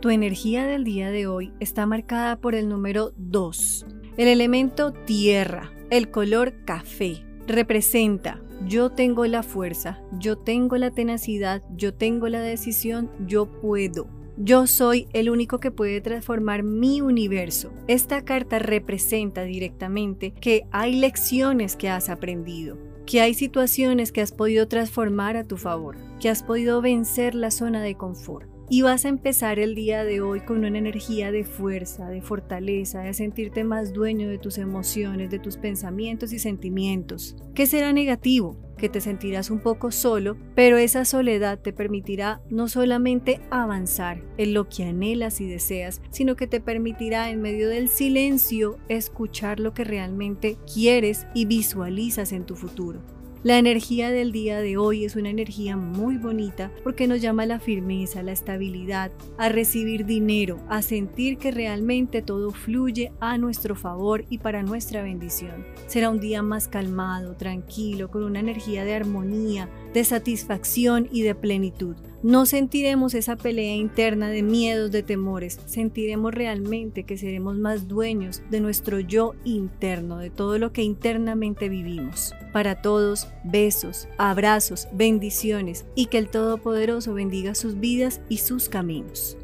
Tu energía del día de hoy está marcada por el número 2, el elemento tierra, el color café. Representa, yo tengo la fuerza, yo tengo la tenacidad, yo tengo la decisión, yo puedo. Yo soy el único que puede transformar mi universo. Esta carta representa directamente que hay lecciones que has aprendido, que hay situaciones que has podido transformar a tu favor, que has podido vencer la zona de confort. Y vas a empezar el día de hoy con una energía de fuerza, de fortaleza, de sentirte más dueño de tus emociones, de tus pensamientos y sentimientos. ¿Qué será negativo? que te sentirás un poco solo, pero esa soledad te permitirá no solamente avanzar en lo que anhelas y deseas, sino que te permitirá en medio del silencio escuchar lo que realmente quieres y visualizas en tu futuro. La energía del día de hoy es una energía muy bonita porque nos llama a la firmeza, a la estabilidad, a recibir dinero, a sentir que realmente todo fluye a nuestro favor y para nuestra bendición. Será un día más calmado, tranquilo, con una energía de armonía, de satisfacción y de plenitud. No sentiremos esa pelea interna de miedos, de temores, sentiremos realmente que seremos más dueños de nuestro yo interno, de todo lo que internamente vivimos. Para todos, besos, abrazos, bendiciones y que el Todopoderoso bendiga sus vidas y sus caminos.